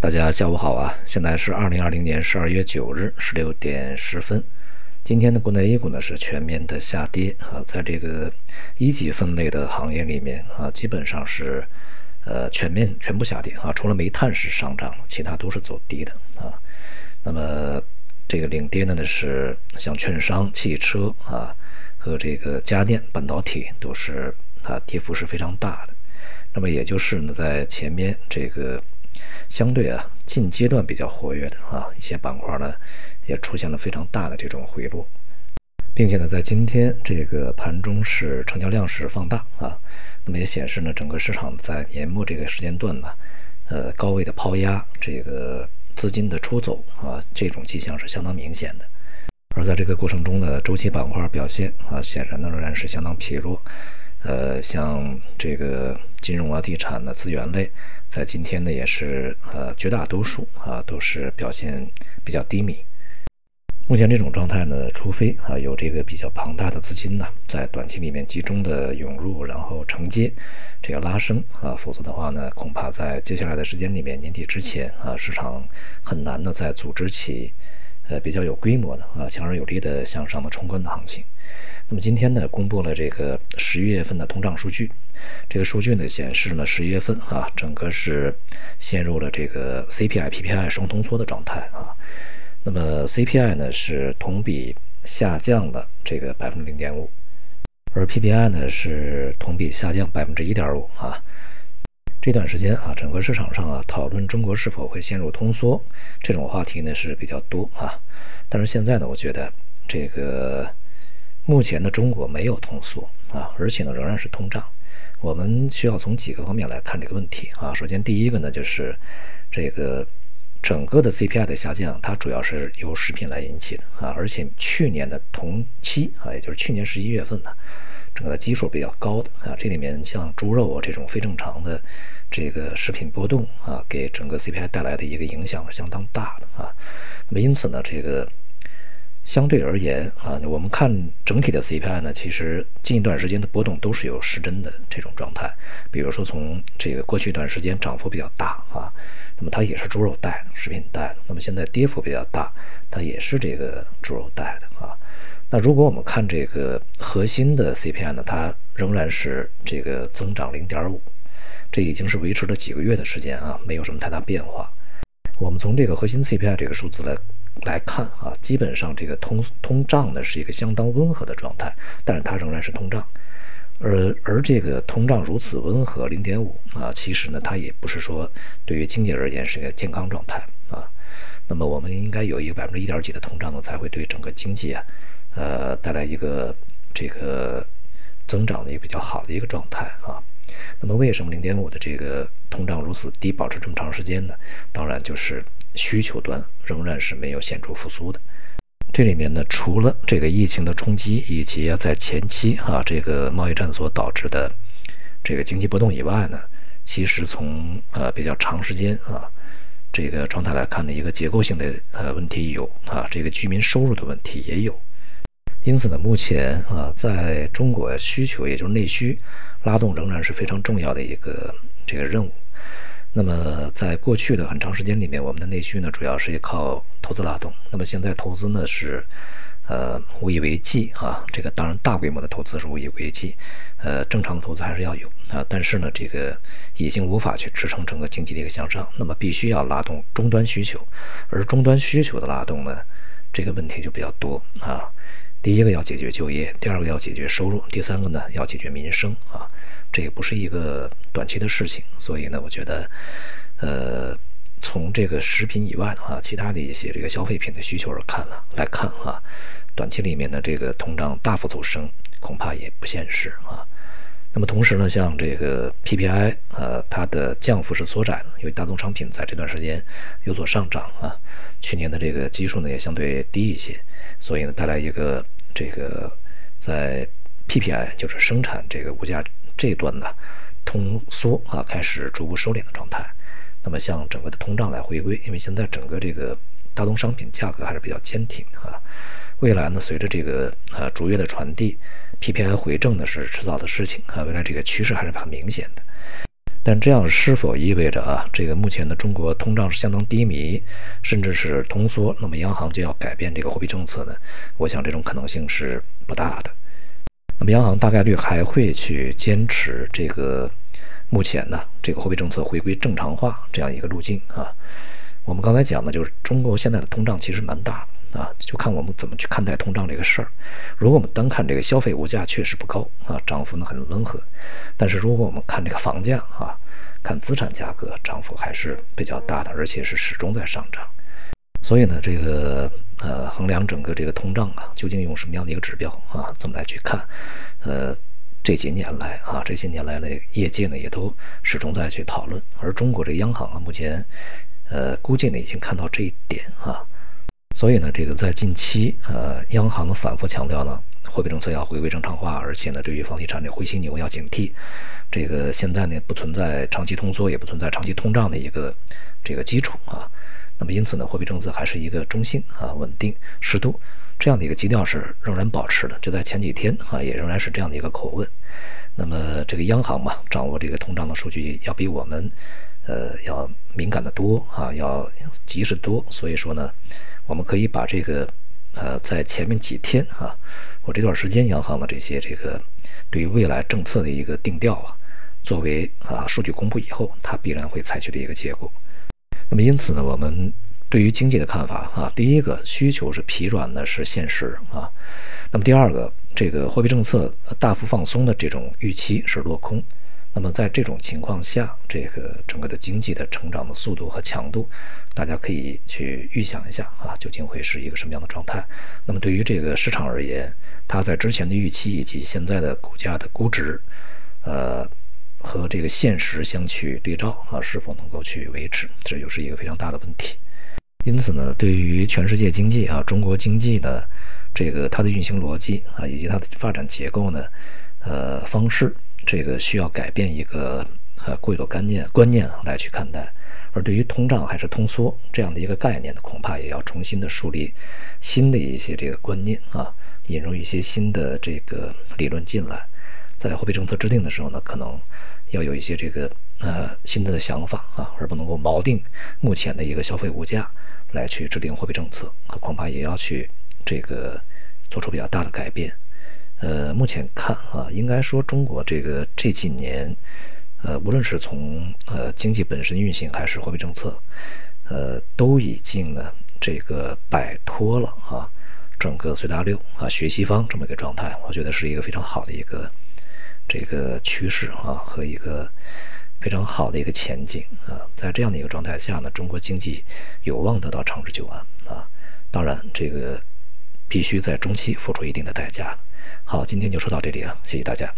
大家下午好啊！现在是二零二零年十二月九日十六点十分。今天的国内 A 股呢是全面的下跌啊，在这个一级分类的行业里面啊，基本上是呃全面全部下跌啊，除了煤炭是上涨，其他都是走低的啊。那么这个领跌的呢是像券商、汽车啊和这个家电、半导体都是啊跌幅是非常大的。那么也就是呢在前面这个。相对啊，近阶段比较活跃的啊一些板块呢，也出现了非常大的这种回落，并且呢，在今天这个盘中是成交量是放大啊，那么也显示呢，整个市场在年末这个时间段呢，呃，高位的抛压，这个资金的出走啊，这种迹象是相当明显的。而在这个过程中呢，周期板块表现啊，显然呢仍然是相当疲弱。呃，像这个金融啊、地产的资源类，在今天呢也是呃绝大多数啊都是表现比较低迷。目前这种状态呢，除非啊有这个比较庞大的资金呢在短期里面集中的涌入，然后承接这个拉升啊，否则的话呢，恐怕在接下来的时间里面，年底之前啊，市场很难呢再组织起呃比较有规模的啊强而有力的向上的冲关的行情。那么今天呢，公布了这个十一月份的通胀数据，这个数据呢显示呢，十一月份啊，整个是陷入了这个 CPI、PPI 双通缩的状态啊。那么 CPI 呢是同比下降了这个百分之零点五，而 PPI 呢是同比下降百分之一点五啊。这段时间啊，整个市场上啊，讨论中国是否会陷入通缩这种话题呢是比较多啊。但是现在呢，我觉得这个。目前的中国没有通缩啊，而且呢仍然是通胀。我们需要从几个方面来看这个问题啊。首先，第一个呢就是这个整个的 CPI 的下降，它主要是由食品来引起的啊。而且去年的同期啊，也就是去年十一月份呢，整个基数比较高的啊。这里面像猪肉啊这种非正常的这个食品波动啊，给整个 CPI 带来的一个影响是相当大的啊。那么因此呢，这个。相对而言啊，我们看整体的 CPI 呢，其实近一段时间的波动都是有失真的这种状态。比如说从这个过去一段时间涨幅比较大啊，那么它也是猪肉带的、食品带的。那么现在跌幅比较大，它也是这个猪肉带的啊。那如果我们看这个核心的 CPI 呢，它仍然是这个增长零点五，这已经是维持了几个月的时间啊，没有什么太大变化。我们从这个核心 CPI 这个数字来。来看啊，基本上这个通通胀呢是一个相当温和的状态，但是它仍然是通胀，而而这个通胀如此温和，零点五啊，其实呢它也不是说对于经济而言是一个健康状态啊。那么我们应该有一个百分之一点几的通胀呢，才会对整个经济啊，呃带来一个这个增长的一个比较好的一个状态啊。那么为什么零点五的这个通胀如此低，保持这么长时间呢？当然就是需求端仍然是没有显著复苏的。这里面呢，除了这个疫情的冲击，以及在前期啊这个贸易战所导致的这个经济波动以外呢，其实从呃比较长时间啊这个状态来看呢，一个结构性的呃问题有啊，这个居民收入的问题也有。因此呢，目前啊，在中国需求也就是内需拉动仍然是非常重要的一个这个任务。那么，在过去的很长时间里面，我们的内需呢，主要是依靠投资拉动。那么现在投资呢是呃无以为继啊，这个当然大规模的投资是无以为继，呃，正常的投资还是要有啊，但是呢，这个已经无法去支撑整个经济的一个向上。那么必须要拉动终端需求，而终端需求的拉动呢，这个问题就比较多啊。第一个要解决就业，第二个要解决收入，第三个呢要解决民生啊，这也不是一个短期的事情。所以呢，我觉得，呃，从这个食品以外的话，其他的一些这个消费品的需求而看呢来看啊，短期里面的这个通胀大幅走升恐怕也不现实啊。那么同时呢，像这个 PPI，呃，它的降幅是缩窄的，因为大宗商品在这段时间有所上涨啊，去年的这个基数呢也相对低一些。所以呢，带来一个这个在 PPI 就是生产这个物价这一端呢通缩啊，开始逐步收敛的状态。那么像整个的通胀来回归，因为现在整个这个大宗商品价格还是比较坚挺啊。未来呢，随着这个呃逐月的传递，PPI 回正呢是迟早的事情啊。未来这个趋势还是很明显的。但这样是否意味着啊，这个目前的中国通胀是相当低迷，甚至是通缩，那么央行就要改变这个货币政策呢？我想这种可能性是不大的。那么央行大概率还会去坚持这个目前呢这个货币政策回归正常化这样一个路径啊。我们刚才讲的就是中国现在的通胀其实蛮大啊，就看我们怎么去看待通胀这个事儿。如果我们单看这个消费物价确实不高啊，涨幅呢很温和，但是如果我们看这个房价啊。看资产价格涨幅还是比较大的，而且是始终在上涨。所以呢，这个呃，衡量整个这个通胀啊，究竟用什么样的一个指标啊，怎么来去看？呃，这几年来啊，这些年来呢，业界呢也都始终在去讨论。而中国这央行啊，目前呃，估计呢已经看到这一点啊。所以呢，这个在近期呃，央行反复强调呢。货币政策要回归正常化，而且呢，对于房地产这灰犀牛要警惕。这个现在呢，不存在长期通缩，也不存在长期通胀的一个这个基础啊。那么因此呢，货币政策还是一个中性啊、稳定、适度这样的一个基调是仍然保持的。就在前几天啊，也仍然是这样的一个口吻。那么这个央行嘛，掌握这个通胀的数据要比我们呃要敏感的多啊，要及时多。所以说呢，我们可以把这个。呃，在前面几天啊，我这段时间央行的这些这个对于未来政策的一个定调啊，作为啊数据公布以后，它必然会采取的一个结果。那么因此呢，我们对于经济的看法啊，第一个需求是疲软的，是现实啊。那么第二个，这个货币政策大幅放松的这种预期是落空。那么在这种情况下，这个整个的经济的成长的速度和强度，大家可以去预想一下啊，究竟会是一个什么样的状态？那么对于这个市场而言，它在之前的预期以及现在的股价的估值，呃，和这个现实相去对照啊，是否能够去维持，这就是一个非常大的问题。因此呢，对于全世界经济啊，中国经济的这个它的运行逻辑啊，以及它的发展结构呢，呃，方式。这个需要改变一个呃固有观念观念来去看待，而对于通胀还是通缩这样的一个概念呢，恐怕也要重新的树立新的一些这个观念啊，引入一些新的这个理论进来，在货币政策制定的时候呢，可能要有一些这个呃新的想法啊，而不能够锚定目前的一个消费物价来去制定货币政策，恐怕也要去这个做出比较大的改变。呃，目前看啊，应该说中国这个这几年，呃，无论是从呃经济本身运行还是货币政策，呃，都已经呢这个摆脱了啊整个随大流啊学西方这么一个状态，我觉得是一个非常好的一个这个趋势啊和一个非常好的一个前景啊，在这样的一个状态下呢，中国经济有望得到长治久安啊，当然这个必须在中期付出一定的代价。好，今天就说到这里啊，谢谢大家。